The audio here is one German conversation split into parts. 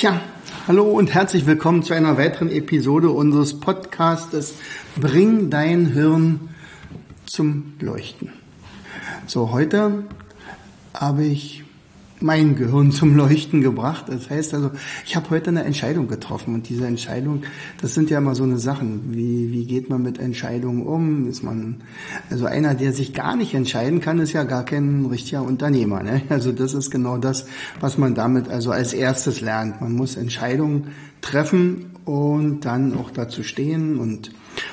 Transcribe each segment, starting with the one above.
Tja, hallo und herzlich willkommen zu einer weiteren Episode unseres Podcastes Bring dein Hirn zum Leuchten. So, heute habe ich mein Gehirn zum Leuchten gebracht. Das heißt also, ich habe heute eine Entscheidung getroffen und diese Entscheidung, das sind ja immer so eine Sachen. Wie, wie geht man mit Entscheidungen um? Ist man, also einer, der sich gar nicht entscheiden kann, ist ja gar kein richtiger Unternehmer. Ne? Also das ist genau das, was man damit also als erstes lernt. Man muss Entscheidungen treffen und dann auch dazu stehen und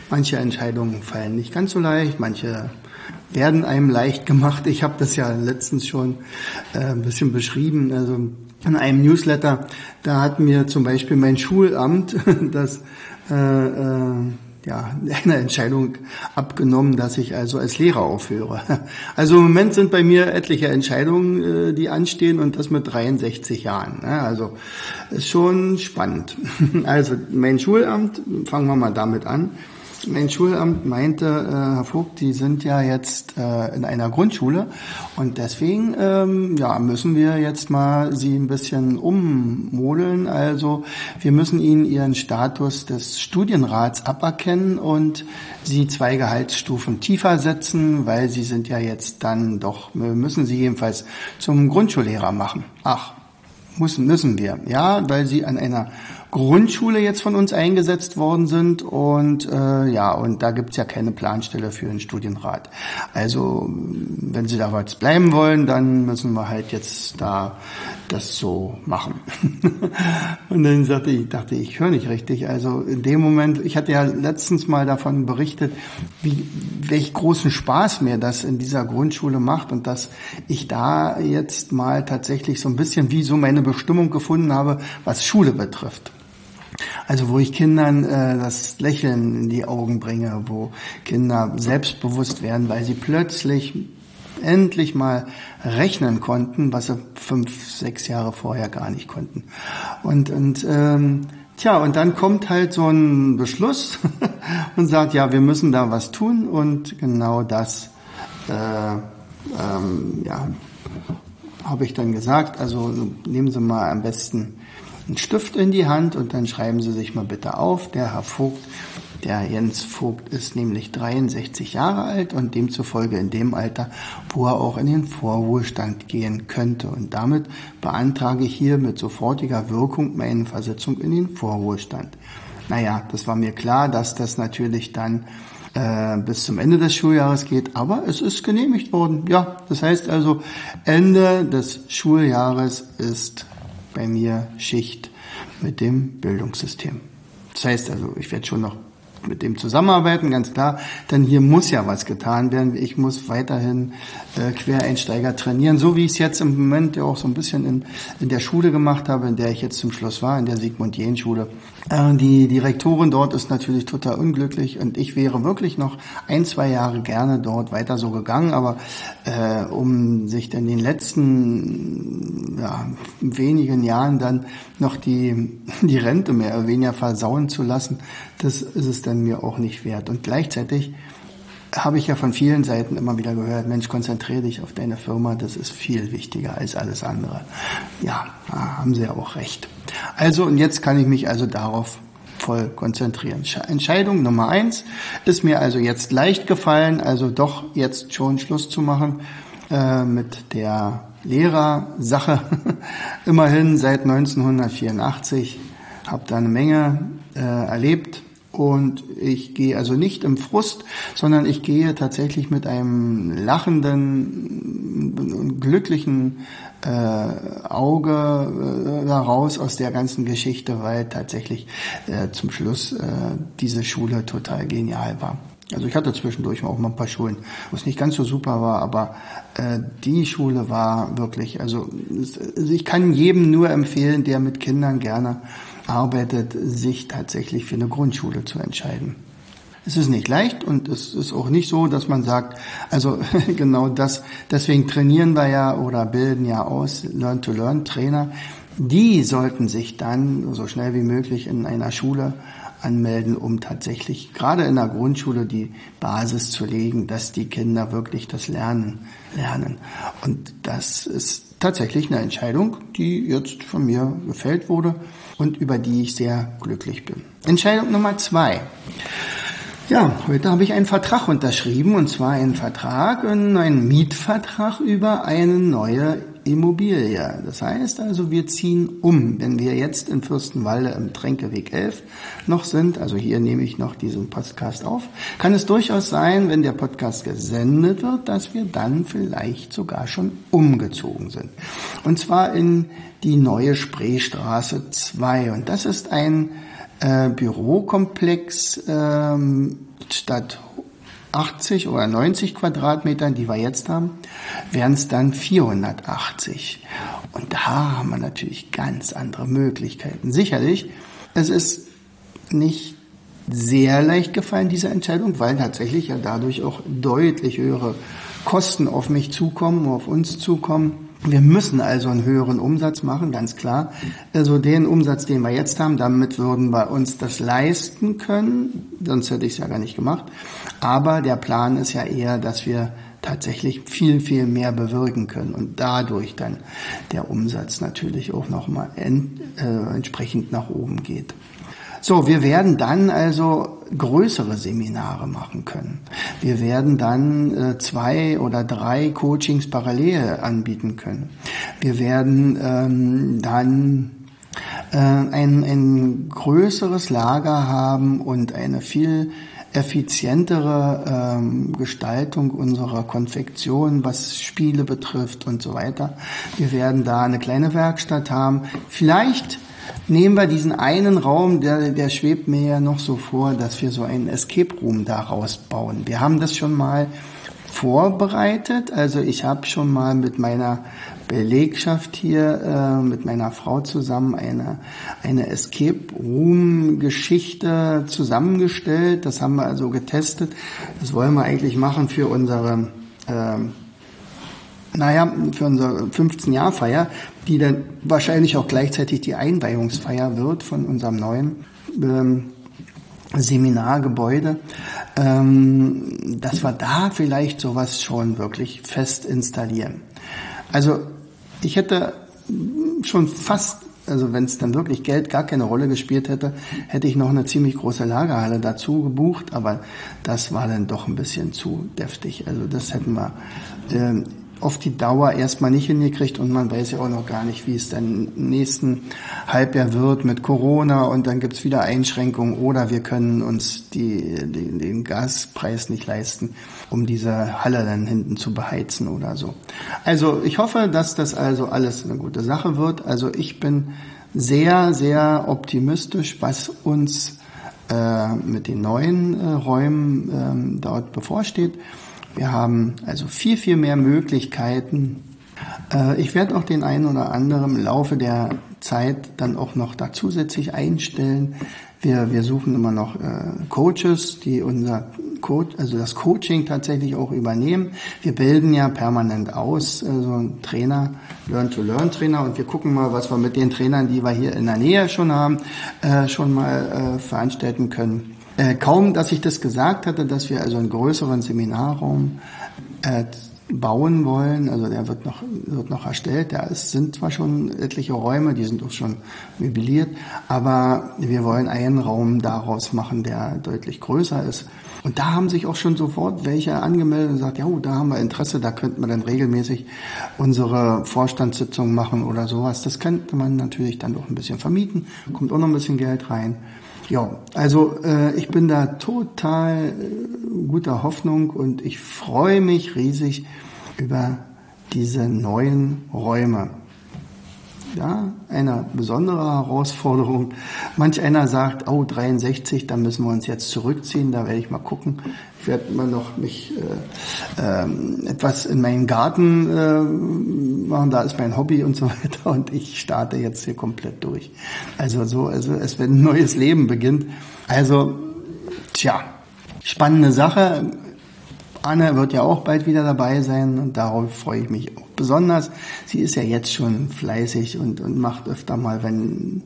manche Entscheidungen fallen nicht ganz so leicht, manche werden einem leicht gemacht. Ich habe das ja letztens schon äh, ein bisschen beschrieben. Also in einem Newsletter, da hat mir zum Beispiel mein Schulamt das äh, äh, ja, eine Entscheidung abgenommen, dass ich also als Lehrer aufhöre. Also im Moment sind bei mir etliche Entscheidungen, äh, die anstehen und das mit 63 Jahren. Also ist schon spannend. Also mein Schulamt, fangen wir mal damit an. Mein Schulamt meinte, äh, Herr Vogt, die sind ja jetzt äh, in einer Grundschule und deswegen ähm, ja, müssen wir jetzt mal Sie ein bisschen ummodeln. Also wir müssen Ihnen Ihren Status des Studienrats aberkennen und Sie zwei Gehaltsstufen tiefer setzen, weil Sie sind ja jetzt dann doch, müssen Sie jedenfalls zum Grundschullehrer machen. Ach, müssen, müssen wir, ja, weil Sie an einer Grundschule jetzt von uns eingesetzt worden sind und äh, ja, und da gibt's ja keine Planstelle für einen Studienrat. Also wenn Sie da was bleiben wollen, dann müssen wir halt jetzt da das so machen. und dann sagte ich, dachte ich, ich höre nicht richtig. Also in dem Moment, ich hatte ja letztens mal davon berichtet, wie welch großen Spaß mir das in dieser Grundschule macht und dass ich da jetzt mal tatsächlich so ein bisschen wie so meine Bestimmung gefunden habe, was Schule betrifft. Also wo ich Kindern äh, das Lächeln in die Augen bringe, wo Kinder selbstbewusst werden, weil sie plötzlich endlich mal rechnen konnten, was sie fünf, sechs Jahre vorher gar nicht konnten. Und, und ähm, tja, und dann kommt halt so ein Beschluss und sagt, ja, wir müssen da was tun und genau das, äh, ähm, ja, habe ich dann gesagt. Also nehmen Sie mal am besten einen Stift in die Hand und dann schreiben Sie sich mal bitte auf, der Herr Vogt, der Jens Vogt ist nämlich 63 Jahre alt und demzufolge in dem Alter, wo er auch in den Vorruhestand gehen könnte. Und damit beantrage ich hier mit sofortiger Wirkung meine Versetzung in den Vorruhestand. Naja, das war mir klar, dass das natürlich dann äh, bis zum Ende des Schuljahres geht, aber es ist genehmigt worden. Ja, das heißt also, Ende des Schuljahres ist bei mir Schicht mit dem Bildungssystem. Das heißt also, ich werde schon noch mit dem zusammenarbeiten, ganz klar, denn hier muss ja was getan werden. Ich muss weiterhin äh, Quereinsteiger trainieren, so wie ich es jetzt im Moment ja auch so ein bisschen in, in der Schule gemacht habe, in der ich jetzt zum Schluss war, in der Sigmund-Jähn-Schule. Äh, die Direktorin dort ist natürlich total unglücklich und ich wäre wirklich noch ein, zwei Jahre gerne dort weiter so gegangen, aber äh, um sich dann in den letzten ja, wenigen Jahren dann noch die, die Rente mehr oder weniger versauen zu lassen, das ist es dann mir auch nicht wert. Und gleichzeitig habe ich ja von vielen Seiten immer wieder gehört, Mensch, konzentriere dich auf deine Firma, das ist viel wichtiger als alles andere. Ja, haben sie ja auch recht. Also, und jetzt kann ich mich also darauf voll konzentrieren. Entscheidung Nummer eins ist mir also jetzt leicht gefallen, also doch jetzt schon Schluss zu machen äh, mit der Lehrersache. Immerhin seit 1984 habe da eine Menge äh, erlebt und ich gehe also nicht im Frust, sondern ich gehe tatsächlich mit einem lachenden, glücklichen äh, Auge äh, daraus aus der ganzen Geschichte, weil tatsächlich äh, zum Schluss äh, diese Schule total genial war. Also ich hatte zwischendurch auch mal ein paar Schulen, wo es nicht ganz so super war, aber äh, die Schule war wirklich, also ich kann jedem nur empfehlen, der mit Kindern gerne arbeitet, sich tatsächlich für eine Grundschule zu entscheiden. Es ist nicht leicht und es ist auch nicht so, dass man sagt, also genau das, deswegen trainieren wir ja oder bilden ja aus Learn-to-Learn-Trainer. Die sollten sich dann so schnell wie möglich in einer Schule anmelden, um tatsächlich gerade in der Grundschule die Basis zu legen, dass die Kinder wirklich das Lernen lernen. Und das ist tatsächlich eine Entscheidung, die jetzt von mir gefällt wurde und über die ich sehr glücklich bin. Entscheidung Nummer zwei. Ja, heute habe ich einen Vertrag unterschrieben und zwar einen Vertrag, einen Mietvertrag über eine neue Immobilie. Das heißt also, wir ziehen um. Wenn wir jetzt in Fürstenwalde im Tränkeweg 11 noch sind, also hier nehme ich noch diesen Podcast auf, kann es durchaus sein, wenn der Podcast gesendet wird, dass wir dann vielleicht sogar schon umgezogen sind. Und zwar in die neue Spreestraße 2. Und das ist ein äh, Bürokomplex ähm, statt 80 oder 90 Quadratmetern, die wir jetzt haben, wären es dann 480. Und da haben wir natürlich ganz andere Möglichkeiten. Sicherlich, es ist nicht sehr leicht gefallen, diese Entscheidung, weil tatsächlich ja dadurch auch deutlich höhere Kosten auf mich zukommen, auf uns zukommen. Wir müssen also einen höheren Umsatz machen, ganz klar. Also den Umsatz, den wir jetzt haben, damit würden wir uns das leisten können. Sonst hätte ich es ja gar nicht gemacht. Aber der Plan ist ja eher, dass wir tatsächlich viel, viel mehr bewirken können und dadurch dann der Umsatz natürlich auch nochmal äh, entsprechend nach oben geht. So, wir werden dann also größere Seminare machen können. Wir werden dann äh, zwei oder drei Coachings parallel anbieten können. Wir werden ähm, dann äh, ein, ein größeres Lager haben und eine viel effizientere ähm, Gestaltung unserer Konfektion, was Spiele betrifft und so weiter. Wir werden da eine kleine Werkstatt haben. Vielleicht nehmen wir diesen einen Raum, der, der schwebt mir ja noch so vor, dass wir so einen Escape Room daraus bauen. Wir haben das schon mal vorbereitet. Also ich habe schon mal mit meiner Belegschaft hier, äh, mit meiner Frau zusammen eine, eine Escape Room Geschichte zusammengestellt. Das haben wir also getestet. Das wollen wir eigentlich machen für unsere äh, naja, für unsere 15-Jahr-Feier, die dann wahrscheinlich auch gleichzeitig die Einweihungsfeier wird von unserem neuen ähm, Seminargebäude, ähm, dass wir da vielleicht sowas schon wirklich fest installieren. Also ich hätte schon fast, also wenn es dann wirklich Geld gar keine Rolle gespielt hätte, hätte ich noch eine ziemlich große Lagerhalle dazu gebucht, aber das war dann doch ein bisschen zu deftig. Also das hätten wir äh, auf die Dauer erstmal nicht hingekriegt und man weiß ja auch noch gar nicht, wie es dann im nächsten Halbjahr wird mit Corona und dann gibt's wieder Einschränkungen oder wir können uns die, die, den Gaspreis nicht leisten, um diese Halle dann hinten zu beheizen oder so. Also ich hoffe, dass das also alles eine gute Sache wird. Also ich bin sehr, sehr optimistisch, was uns äh, mit den neuen äh, Räumen äh, dort bevorsteht. Wir haben also viel, viel mehr Möglichkeiten. Äh, ich werde auch den einen oder anderen im Laufe der Zeit dann auch noch da zusätzlich einstellen. Wir, wir suchen immer noch äh, Coaches, die unser Coach, also das Coaching tatsächlich auch übernehmen. Wir bilden ja permanent aus, also ein Trainer, Learn-to-Learn-Trainer und wir gucken mal, was wir mit den Trainern, die wir hier in der Nähe schon haben, äh, schon mal äh, veranstalten können. Äh, kaum, dass ich das gesagt hatte, dass wir also einen größeren Seminarraum äh, bauen wollen, also der wird noch, wird noch erstellt, da sind zwar schon etliche Räume, die sind auch schon möbliert, aber wir wollen einen Raum daraus machen, der deutlich größer ist. Und da haben sich auch schon sofort welche angemeldet und gesagt, ja, oh, da haben wir Interesse, da könnten wir dann regelmäßig unsere Vorstandssitzung machen oder sowas. Das könnte man natürlich dann auch ein bisschen vermieten, kommt auch noch ein bisschen Geld rein. Ja, also äh, ich bin da total äh, guter Hoffnung und ich freue mich riesig über diese neuen Räume. Ja, eine besondere Herausforderung. Manch einer sagt, oh, 63, da müssen wir uns jetzt zurückziehen, da werde ich mal gucken. Ich werde immer noch mich äh, äh, etwas in meinen Garten äh, machen, da ist mein Hobby und so weiter und ich starte jetzt hier komplett durch. Also so, also es wird ein neues Leben beginnt. Also, tja, spannende Sache. Anne wird ja auch bald wieder dabei sein und darauf freue ich mich auch besonders. Sie ist ja jetzt schon fleißig und, und macht öfter mal, wenn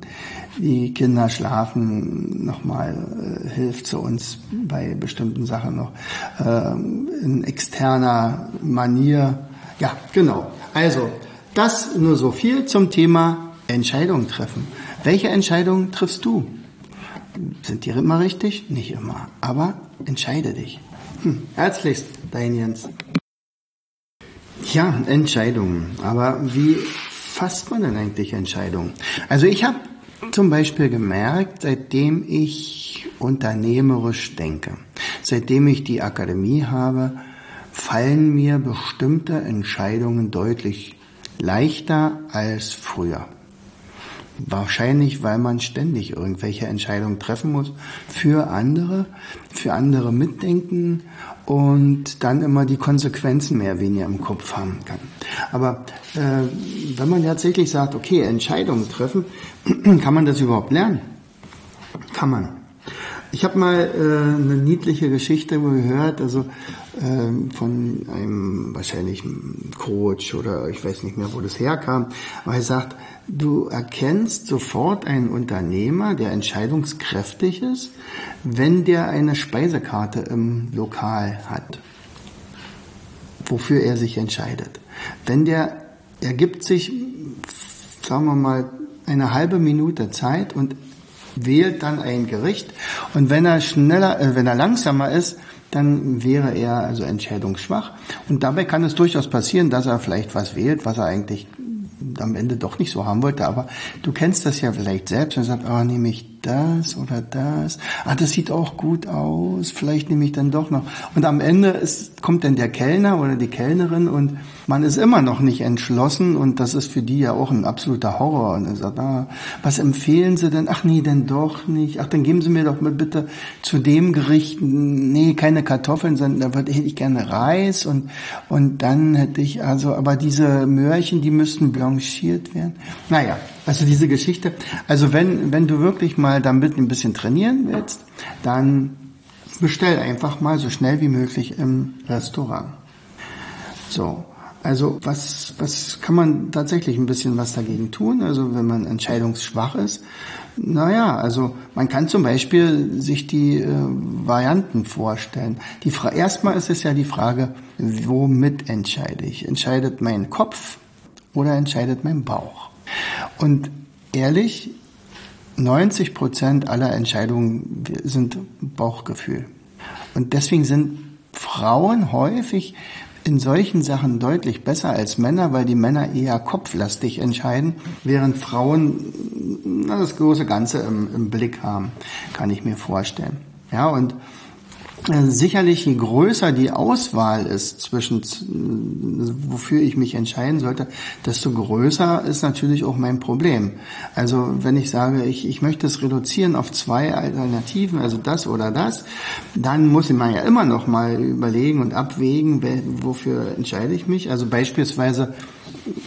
die Kinder schlafen, nochmal äh, hilft zu uns bei bestimmten Sachen noch äh, in externer Manier. Ja, genau. Also, das nur so viel zum Thema Entscheidungen treffen. Welche Entscheidungen triffst du? Sind die immer richtig? Nicht immer. Aber entscheide dich. Hm. Herzlichst, dein Jens. Ja, Entscheidungen. Aber wie fasst man denn eigentlich Entscheidungen? Also ich habe zum Beispiel gemerkt, seitdem ich unternehmerisch denke, seitdem ich die Akademie habe, fallen mir bestimmte Entscheidungen deutlich leichter als früher. Wahrscheinlich, weil man ständig irgendwelche Entscheidungen treffen muss für andere, für andere mitdenken und dann immer die Konsequenzen mehr oder weniger im Kopf haben kann. Aber äh, wenn man tatsächlich sagt, okay, Entscheidungen treffen, kann man das überhaupt lernen? Kann man. Ich habe mal äh, eine niedliche Geschichte gehört, also äh, von einem wahrscheinlich Coach oder ich weiß nicht mehr, wo das herkam, aber er sagt, du erkennst sofort einen Unternehmer, der entscheidungskräftig ist, wenn der eine Speisekarte im Lokal hat, wofür er sich entscheidet. Wenn der, er gibt sich, sagen wir mal, eine halbe Minute Zeit und wählt dann ein Gericht. Und wenn er schneller, äh, wenn er langsamer ist, dann wäre er also entscheidungsschwach. Und dabei kann es durchaus passieren, dass er vielleicht was wählt, was er eigentlich am Ende doch nicht so haben wollte. Aber du kennst das ja vielleicht selbst und sagst, ah, oh, nehme ich das oder das. Ah, das sieht auch gut aus. Vielleicht nehme ich dann doch noch. Und am Ende ist, kommt dann der Kellner oder die Kellnerin und man ist immer noch nicht entschlossen und das ist für die ja auch ein absoluter Horror. Und er sagt, ah, was empfehlen Sie denn? Ach nee, denn doch nicht. Ach, dann geben Sie mir doch mal bitte zu dem Gericht, nee, keine Kartoffeln, sondern da hätte ich gerne Reis und, und dann hätte ich also, aber diese Möhrchen, die müssten blanchiert werden. Naja, also diese Geschichte. Also wenn, wenn du wirklich mal damit ein bisschen trainieren willst, dann bestell einfach mal so schnell wie möglich im Restaurant. So. Also was, was kann man tatsächlich ein bisschen was dagegen tun? Also wenn man entscheidungsschwach ist, naja, also man kann zum Beispiel sich die äh, Varianten vorstellen. Die Fra erstmal ist es ja die Frage, womit entscheide ich? Entscheidet mein Kopf oder entscheidet mein Bauch? Und ehrlich, 90 Prozent aller Entscheidungen sind Bauchgefühl. Und deswegen sind Frauen häufig in solchen Sachen deutlich besser als Männer, weil die Männer eher kopflastig entscheiden, während Frauen das große Ganze im, im Blick haben, kann ich mir vorstellen. Ja, und sicherlich, je größer die Auswahl ist zwischen, wofür ich mich entscheiden sollte, desto größer ist natürlich auch mein Problem. Also wenn ich sage, ich, ich möchte es reduzieren auf zwei Alternativen, also das oder das, dann muss ich mal ja immer noch mal überlegen und abwägen, wofür entscheide ich mich. Also beispielsweise,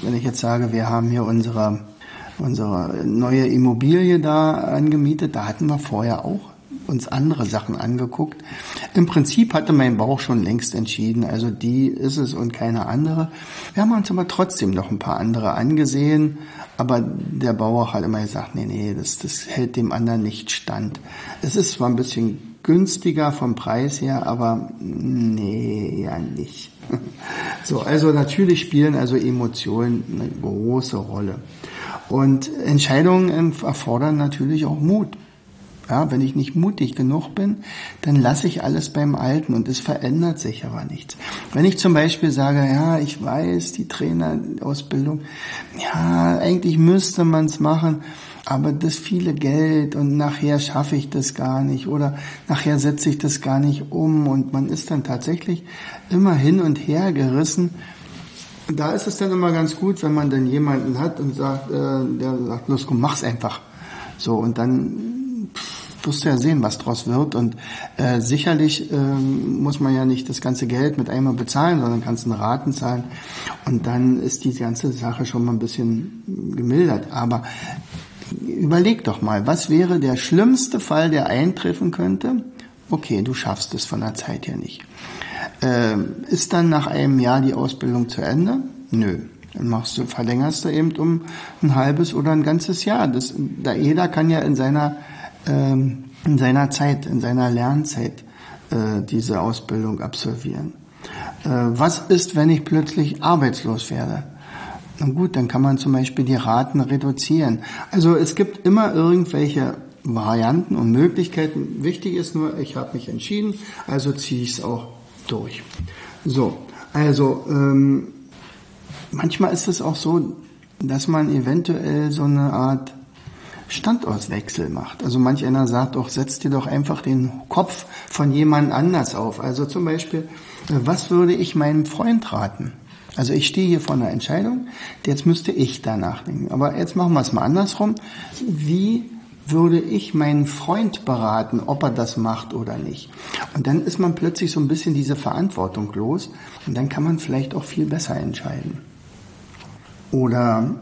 wenn ich jetzt sage, wir haben hier unsere unsere neue Immobilie da angemietet, da hatten wir vorher auch uns andere Sachen angeguckt. Im Prinzip hatte mein Bauch schon längst entschieden, also die ist es und keine andere. Wir haben uns aber trotzdem noch ein paar andere angesehen, aber der Bauer hat immer gesagt, nee, nee, das, das hält dem anderen nicht stand. Es ist zwar ein bisschen günstiger vom Preis her, aber nee, ja nicht. So, also natürlich spielen also Emotionen eine große Rolle. Und Entscheidungen erfordern natürlich auch Mut. Ja, wenn ich nicht mutig genug bin, dann lasse ich alles beim Alten und es verändert sich aber nichts. Wenn ich zum Beispiel sage, ja, ich weiß, die Trainerausbildung, ja, eigentlich müsste man es machen, aber das viele Geld und nachher schaffe ich das gar nicht oder nachher setze ich das gar nicht um und man ist dann tatsächlich immer hin und her gerissen, da ist es dann immer ganz gut, wenn man dann jemanden hat und sagt, äh, der sagt, los komm, mach's einfach. So, und dann wirst du ja sehen, was draus wird. Und äh, sicherlich äh, muss man ja nicht das ganze Geld mit einmal bezahlen, sondern kannst eine Raten zahlen. Und dann ist die ganze Sache schon mal ein bisschen gemildert. Aber überleg doch mal, was wäre der schlimmste Fall, der eintreffen könnte? Okay, du schaffst es von der Zeit her nicht. Äh, ist dann nach einem Jahr die Ausbildung zu Ende? Nö. Dann machst du, verlängerst du eben um ein halbes oder ein ganzes Jahr. Das, da jeder kann ja in seiner, ähm, in seiner Zeit, in seiner Lernzeit äh, diese Ausbildung absolvieren. Äh, was ist, wenn ich plötzlich arbeitslos werde? Na gut, dann kann man zum Beispiel die Raten reduzieren. Also es gibt immer irgendwelche Varianten und Möglichkeiten. Wichtig ist nur, ich habe mich entschieden, also ziehe ich es auch durch. So, also ähm, manchmal ist es auch so, dass man eventuell so eine Art Standortwechsel macht. Also manch einer sagt doch, setz dir doch einfach den Kopf von jemand anders auf. Also zum Beispiel, äh, was würde ich meinem Freund raten? Also ich stehe hier vor einer Entscheidung, jetzt müsste ich da nachdenken. Aber jetzt machen wir es mal andersrum. Wie würde ich meinen Freund beraten, ob er das macht oder nicht. Und dann ist man plötzlich so ein bisschen diese Verantwortung los und dann kann man vielleicht auch viel besser entscheiden. Oder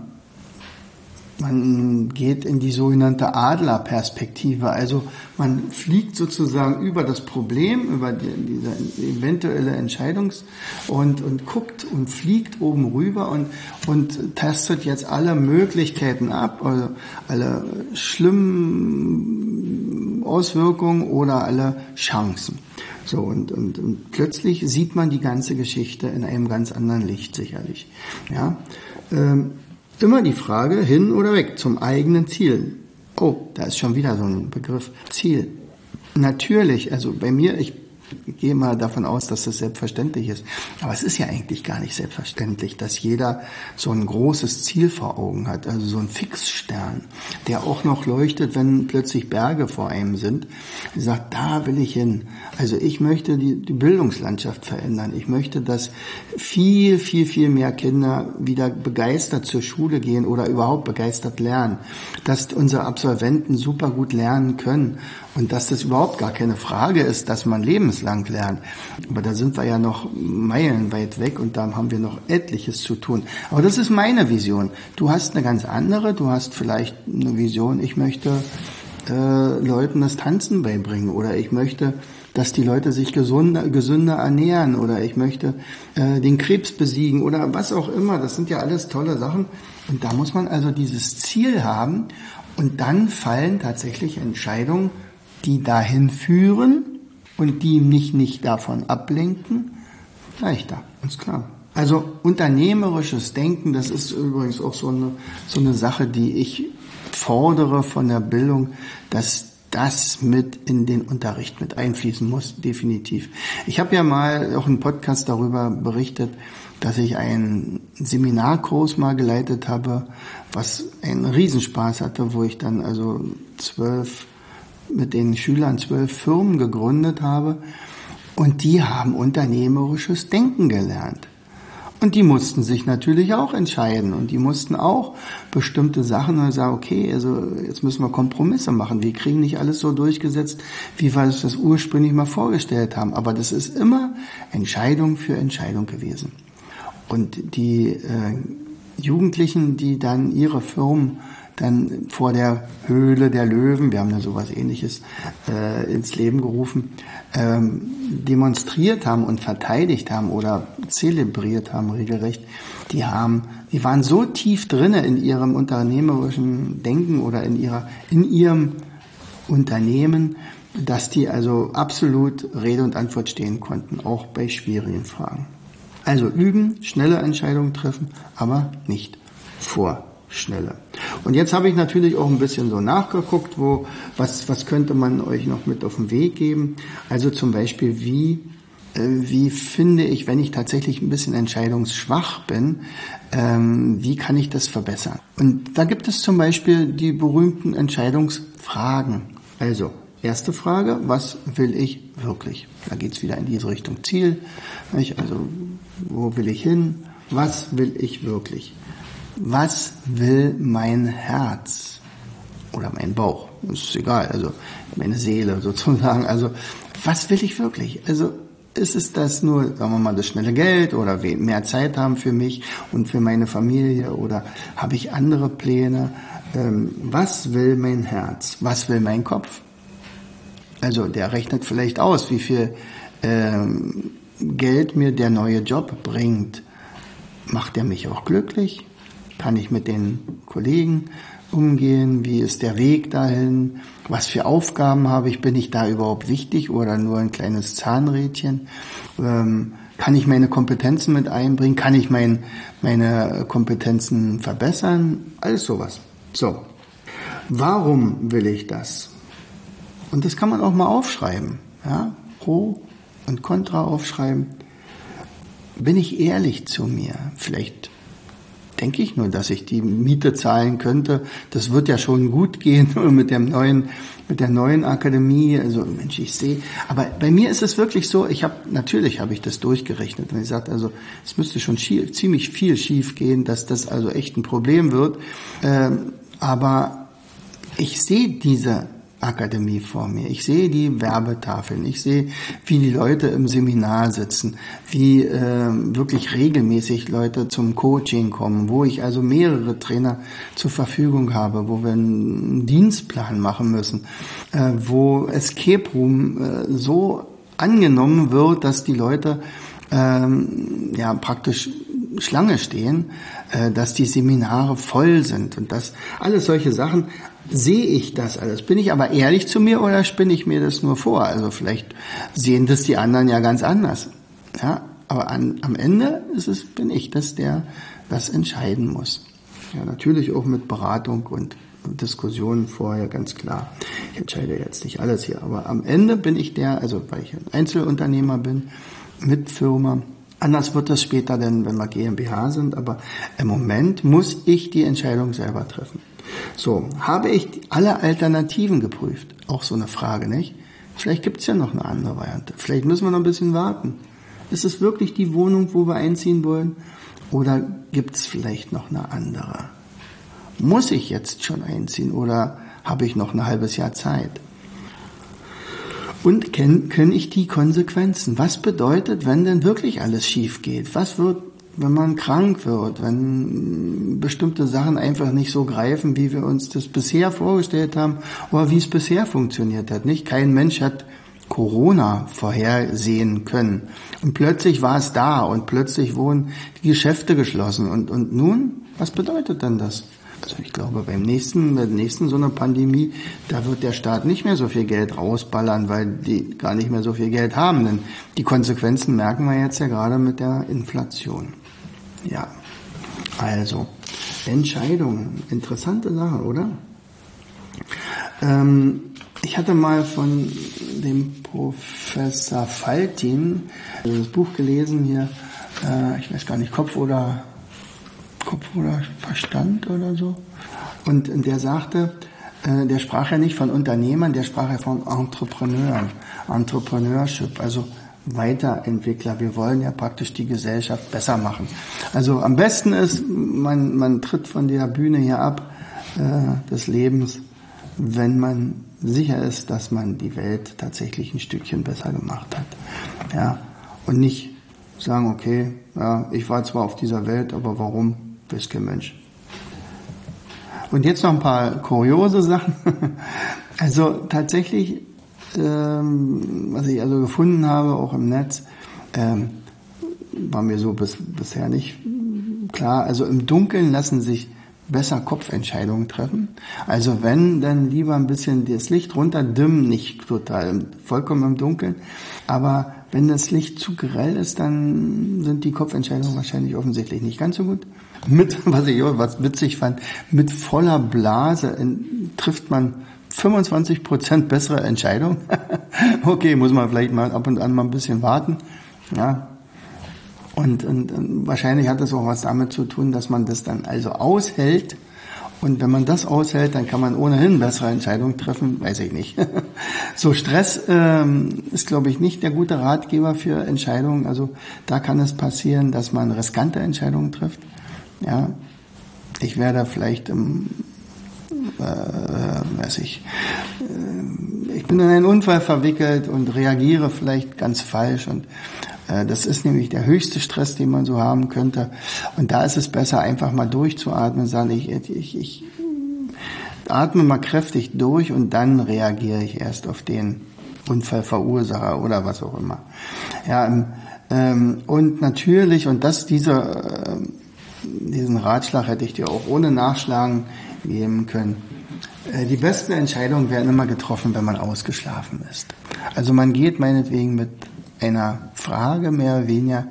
man geht in die sogenannte Adlerperspektive, also man fliegt sozusagen über das Problem, über die, diese eventuelle Entscheidungs- und, und guckt und fliegt oben rüber und, und testet jetzt alle Möglichkeiten ab, also alle schlimmen Auswirkungen oder alle Chancen. So, und, und, und plötzlich sieht man die ganze Geschichte in einem ganz anderen Licht sicherlich. Ja, ähm, immer die Frage, hin oder weg, zum eigenen Ziel. Oh, da ist schon wieder so ein Begriff. Ziel. Natürlich, also bei mir, ich ich gehe mal davon aus, dass das selbstverständlich ist. Aber es ist ja eigentlich gar nicht selbstverständlich, dass jeder so ein großes Ziel vor Augen hat, also so ein Fixstern, der auch noch leuchtet, wenn plötzlich Berge vor einem sind. Er sagt, da will ich hin. Also ich möchte die, die Bildungslandschaft verändern. Ich möchte, dass viel, viel, viel mehr Kinder wieder begeistert zur Schule gehen oder überhaupt begeistert lernen. Dass unsere Absolventen super gut lernen können und dass das überhaupt gar keine Frage ist, dass man lebenslang lernt. Aber da sind wir ja noch meilenweit weg und da haben wir noch etliches zu tun. Aber das ist meine Vision. Du hast eine ganz andere. Du hast vielleicht eine Vision, ich möchte äh, Leuten das Tanzen beibringen oder ich möchte dass die Leute sich gesunder, gesünder ernähren oder ich möchte äh, den Krebs besiegen oder was auch immer. Das sind ja alles tolle Sachen. Und da muss man also dieses Ziel haben und dann fallen tatsächlich Entscheidungen die dahin führen und die mich nicht davon ablenken, leichter, ganz klar. Also unternehmerisches Denken, das ist übrigens auch so eine, so eine Sache, die ich fordere von der Bildung, dass das mit in den Unterricht mit einfließen muss, definitiv. Ich habe ja mal auch einen Podcast darüber berichtet, dass ich einen Seminarkurs mal geleitet habe, was einen Riesenspaß hatte, wo ich dann also zwölf mit den Schülern zwölf Firmen gegründet habe und die haben unternehmerisches Denken gelernt. Und die mussten sich natürlich auch entscheiden und die mussten auch bestimmte Sachen und sagen, okay, also jetzt müssen wir Kompromisse machen. Wir kriegen nicht alles so durchgesetzt, wie wir es das ursprünglich mal vorgestellt haben. Aber das ist immer Entscheidung für Entscheidung gewesen. Und die äh, Jugendlichen, die dann ihre Firmen dann vor der Höhle der Löwen, wir haben da sowas ähnliches äh, ins Leben gerufen, ähm, demonstriert haben und verteidigt haben oder zelebriert haben regelrecht, die haben, die waren so tief drinne in ihrem unternehmerischen Denken oder in ihrer, in ihrem Unternehmen, dass die also absolut Rede und Antwort stehen konnten, auch bei schwierigen Fragen. Also üben, schnelle Entscheidungen treffen, aber nicht vor schneller. Und jetzt habe ich natürlich auch ein bisschen so nachgeguckt, wo, was, was könnte man euch noch mit auf den Weg geben? Also zum Beispiel, wie, äh, wie finde ich, wenn ich tatsächlich ein bisschen entscheidungsschwach bin, ähm, wie kann ich das verbessern? Und da gibt es zum Beispiel die berühmten Entscheidungsfragen. Also, erste Frage, was will ich wirklich? Da geht es wieder in diese Richtung Ziel. Also, wo will ich hin? Was will ich wirklich? Was will mein Herz? Oder mein Bauch? Ist egal, also meine Seele sozusagen. Also, was will ich wirklich? Also, ist es das nur, sagen wir mal, das schnelle Geld oder mehr Zeit haben für mich und für meine Familie oder habe ich andere Pläne? Ähm, was will mein Herz? Was will mein Kopf? Also der rechnet vielleicht aus, wie viel ähm, Geld mir der neue Job bringt. Macht er mich auch glücklich? Kann ich mit den Kollegen umgehen? Wie ist der Weg dahin? Was für Aufgaben habe ich? Bin ich da überhaupt wichtig oder nur ein kleines Zahnrädchen? Ähm, kann ich meine Kompetenzen mit einbringen? Kann ich mein, meine Kompetenzen verbessern? Alles sowas. So. Warum will ich das? Und das kann man auch mal aufschreiben. Ja? Pro und Contra aufschreiben. Bin ich ehrlich zu mir? Vielleicht denke ich nur, dass ich die Miete zahlen könnte. Das wird ja schon gut gehen mit dem neuen, mit der neuen Akademie. Also Mensch, ich sehe. Aber bei mir ist es wirklich so. Ich habe natürlich habe ich das durchgerechnet und ich sagte, also es müsste schon schief, ziemlich viel schief gehen, dass das also echt ein Problem wird. Ähm, aber ich sehe diese Akademie vor mir. Ich sehe die Werbetafeln, ich sehe, wie die Leute im Seminar sitzen, wie äh, wirklich regelmäßig Leute zum Coaching kommen, wo ich also mehrere Trainer zur Verfügung habe, wo wir einen Dienstplan machen müssen, äh, wo Escape Room äh, so angenommen wird, dass die Leute ähm, ja praktisch Schlange stehen, äh, dass die Seminare voll sind und das alles solche Sachen sehe ich das alles? Bin ich aber ehrlich zu mir oder spinne ich mir das nur vor? Also vielleicht sehen das die anderen ja ganz anders. Ja, aber an, am Ende ist es, bin ich das, der das entscheiden muss. Ja, natürlich auch mit Beratung und Diskussionen vorher, ganz klar. Ich entscheide jetzt nicht alles hier, aber am Ende bin ich der, also weil ich ein Einzelunternehmer bin, mit Firma. Anders wird es später denn, wenn wir GmbH sind, aber im Moment muss ich die Entscheidung selber treffen. So, habe ich alle Alternativen geprüft? Auch so eine Frage, nicht? Vielleicht gibt es ja noch eine andere Variante. Vielleicht müssen wir noch ein bisschen warten. Ist es wirklich die Wohnung, wo wir einziehen wollen? Oder gibt es vielleicht noch eine andere? Muss ich jetzt schon einziehen oder habe ich noch ein halbes Jahr Zeit? Und kenne ich die Konsequenzen? Was bedeutet, wenn denn wirklich alles schief geht? Was wird wenn man krank wird, wenn bestimmte Sachen einfach nicht so greifen, wie wir uns das bisher vorgestellt haben oder wie es bisher funktioniert hat. Nicht kein Mensch hat Corona vorhersehen können. Und plötzlich war es da und plötzlich wurden die Geschäfte geschlossen. Und, und nun, was bedeutet denn das? Also ich glaube, beim nächsten, bei der nächsten so einer Pandemie, da wird der Staat nicht mehr so viel Geld rausballern, weil die gar nicht mehr so viel Geld haben. Denn die Konsequenzen merken wir jetzt ja gerade mit der Inflation. Ja, also Entscheidungen, interessante Sache, oder? Ähm, ich hatte mal von dem Professor Faltin das Buch gelesen hier, äh, ich weiß gar nicht, Kopf oder Kopf oder Verstand oder so. Und der sagte, äh, der sprach ja nicht von Unternehmern, der sprach ja von Entrepreneuren, Entrepreneurship, also Weiterentwickler. Wir wollen ja praktisch die Gesellschaft besser machen. Also am besten ist, man, man tritt von der Bühne hier ab äh, des Lebens, wenn man sicher ist, dass man die Welt tatsächlich ein Stückchen besser gemacht hat. Ja, und nicht sagen, okay, ja, ich war zwar auf dieser Welt, aber warum, weiß kein Mensch. Und jetzt noch ein paar kuriose Sachen. Also tatsächlich ähm, was ich also gefunden habe, auch im Netz, ähm, war mir so bis, bisher nicht klar. Also im Dunkeln lassen sich besser Kopfentscheidungen treffen. Also wenn, dann lieber ein bisschen das Licht runterdimmen, nicht total vollkommen im Dunkeln. Aber wenn das Licht zu grell ist, dann sind die Kopfentscheidungen wahrscheinlich offensichtlich nicht ganz so gut. Mit, was ich auch was witzig fand, mit voller Blase in, trifft man 25 Prozent bessere Entscheidung. okay, muss man vielleicht mal ab und an mal ein bisschen warten. Ja. Und, und, und wahrscheinlich hat das auch was damit zu tun, dass man das dann also aushält. Und wenn man das aushält, dann kann man ohnehin bessere Entscheidungen treffen, weiß ich nicht. So, Stress ähm, ist, glaube ich, nicht der gute Ratgeber für Entscheidungen. Also da kann es passieren, dass man riskante Entscheidungen trifft. Ja, ich werde vielleicht im äh, weiß ich, äh, ich bin in einen Unfall verwickelt und reagiere vielleicht ganz falsch und äh, das ist nämlich der höchste Stress, den man so haben könnte. Und da ist es besser, einfach mal durchzuatmen, sagen, ich, ich, ich atme mal kräftig durch und dann reagiere ich erst auf den Unfallverursacher oder was auch immer. Ja, ähm, ähm und natürlich, und das, dieser, äh, diesen Ratschlag hätte ich dir auch ohne Nachschlagen geben können. Äh, die besten Entscheidungen werden immer getroffen, wenn man ausgeschlafen ist. Also man geht meinetwegen mit einer Frage mehr oder weniger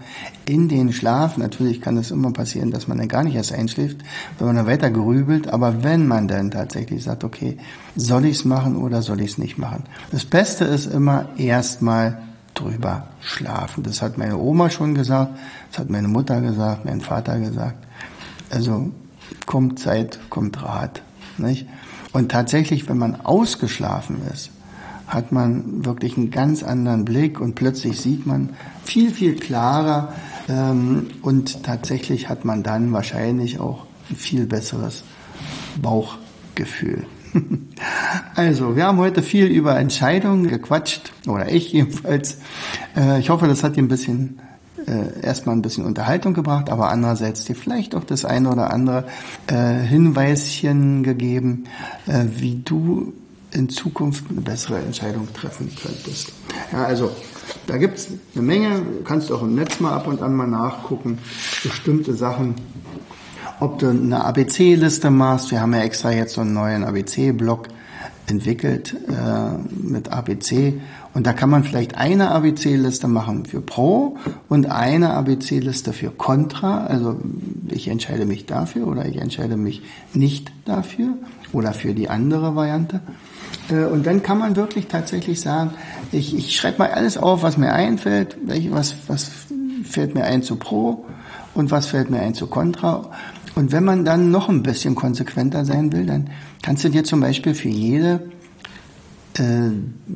in den Schlaf. Natürlich kann es immer passieren, dass man dann gar nicht erst einschläft, wenn man dann weiter grübelt. Aber wenn man dann tatsächlich sagt, okay, soll ich es machen oder soll ich es nicht machen? Das Beste ist immer erstmal drüber schlafen. Das hat meine Oma schon gesagt, das hat meine Mutter gesagt, mein Vater gesagt. Also kommt Zeit, kommt Rat. Nicht? Und tatsächlich, wenn man ausgeschlafen ist, hat man wirklich einen ganz anderen Blick und plötzlich sieht man viel, viel klarer ähm, und tatsächlich hat man dann wahrscheinlich auch ein viel besseres Bauchgefühl. Also, wir haben heute viel über Entscheidungen gequatscht, oder ich jedenfalls. Äh, ich hoffe, das hat dir ein bisschen äh, erstmal ein bisschen Unterhaltung gebracht, aber andererseits dir vielleicht auch das eine oder andere äh, Hinweischen gegeben, äh, wie du in Zukunft eine bessere Entscheidung treffen könntest. Ja, also da gibt's eine Menge, du kannst auch im Netz mal ab und an mal nachgucken, bestimmte Sachen, ob du eine ABC-Liste machst, wir haben ja extra jetzt so einen neuen ABC-Block entwickelt äh, mit ABC und da kann man vielleicht eine ABC-Liste machen für Pro und eine ABC-Liste für Contra. Also ich entscheide mich dafür oder ich entscheide mich nicht dafür oder für die andere Variante. Äh, und dann kann man wirklich tatsächlich sagen, ich, ich schreibe mal alles auf, was mir einfällt, was, was fällt mir ein zu Pro und was fällt mir ein zu Contra. Und wenn man dann noch ein bisschen konsequenter sein will, dann kannst du dir zum Beispiel für jede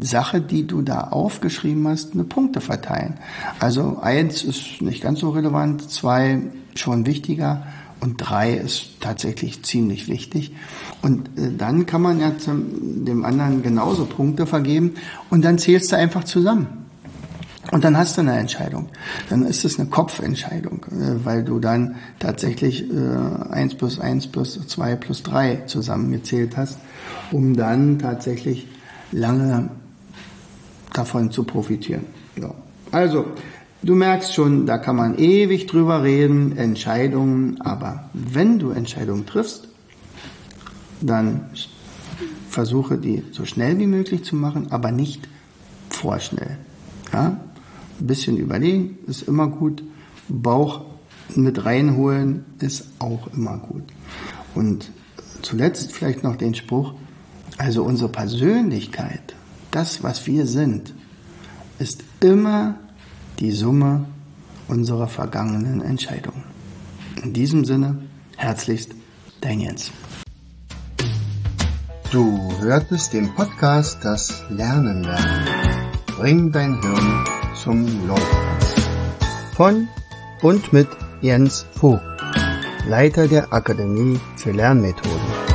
Sache, die du da aufgeschrieben hast, eine Punkte verteilen. Also eins ist nicht ganz so relevant, zwei schon wichtiger und drei ist tatsächlich ziemlich wichtig. Und äh, dann kann man ja zum, dem anderen genauso Punkte vergeben und dann zählst du einfach zusammen. Und dann hast du eine Entscheidung. Dann ist es eine Kopfentscheidung, äh, weil du dann tatsächlich äh, 1 plus 1 plus 2 plus 3 zusammengezählt hast, um dann tatsächlich lange davon zu profitieren. Ja. Also, du merkst schon, da kann man ewig drüber reden, Entscheidungen, aber wenn du Entscheidungen triffst, dann versuche die so schnell wie möglich zu machen, aber nicht vorschnell. Ja? Ein bisschen überlegen ist immer gut. Bauch mit reinholen ist auch immer gut. Und zuletzt vielleicht noch den Spruch, also unsere Persönlichkeit, das, was wir sind, ist immer die Summe unserer vergangenen Entscheidungen. In diesem Sinne, herzlichst, dein Jens. Du hörtest den Podcast Das Lernen lernen. Bring dein Hirn zum Laufen. Von und mit Jens Vogt, Leiter der Akademie für Lernmethoden.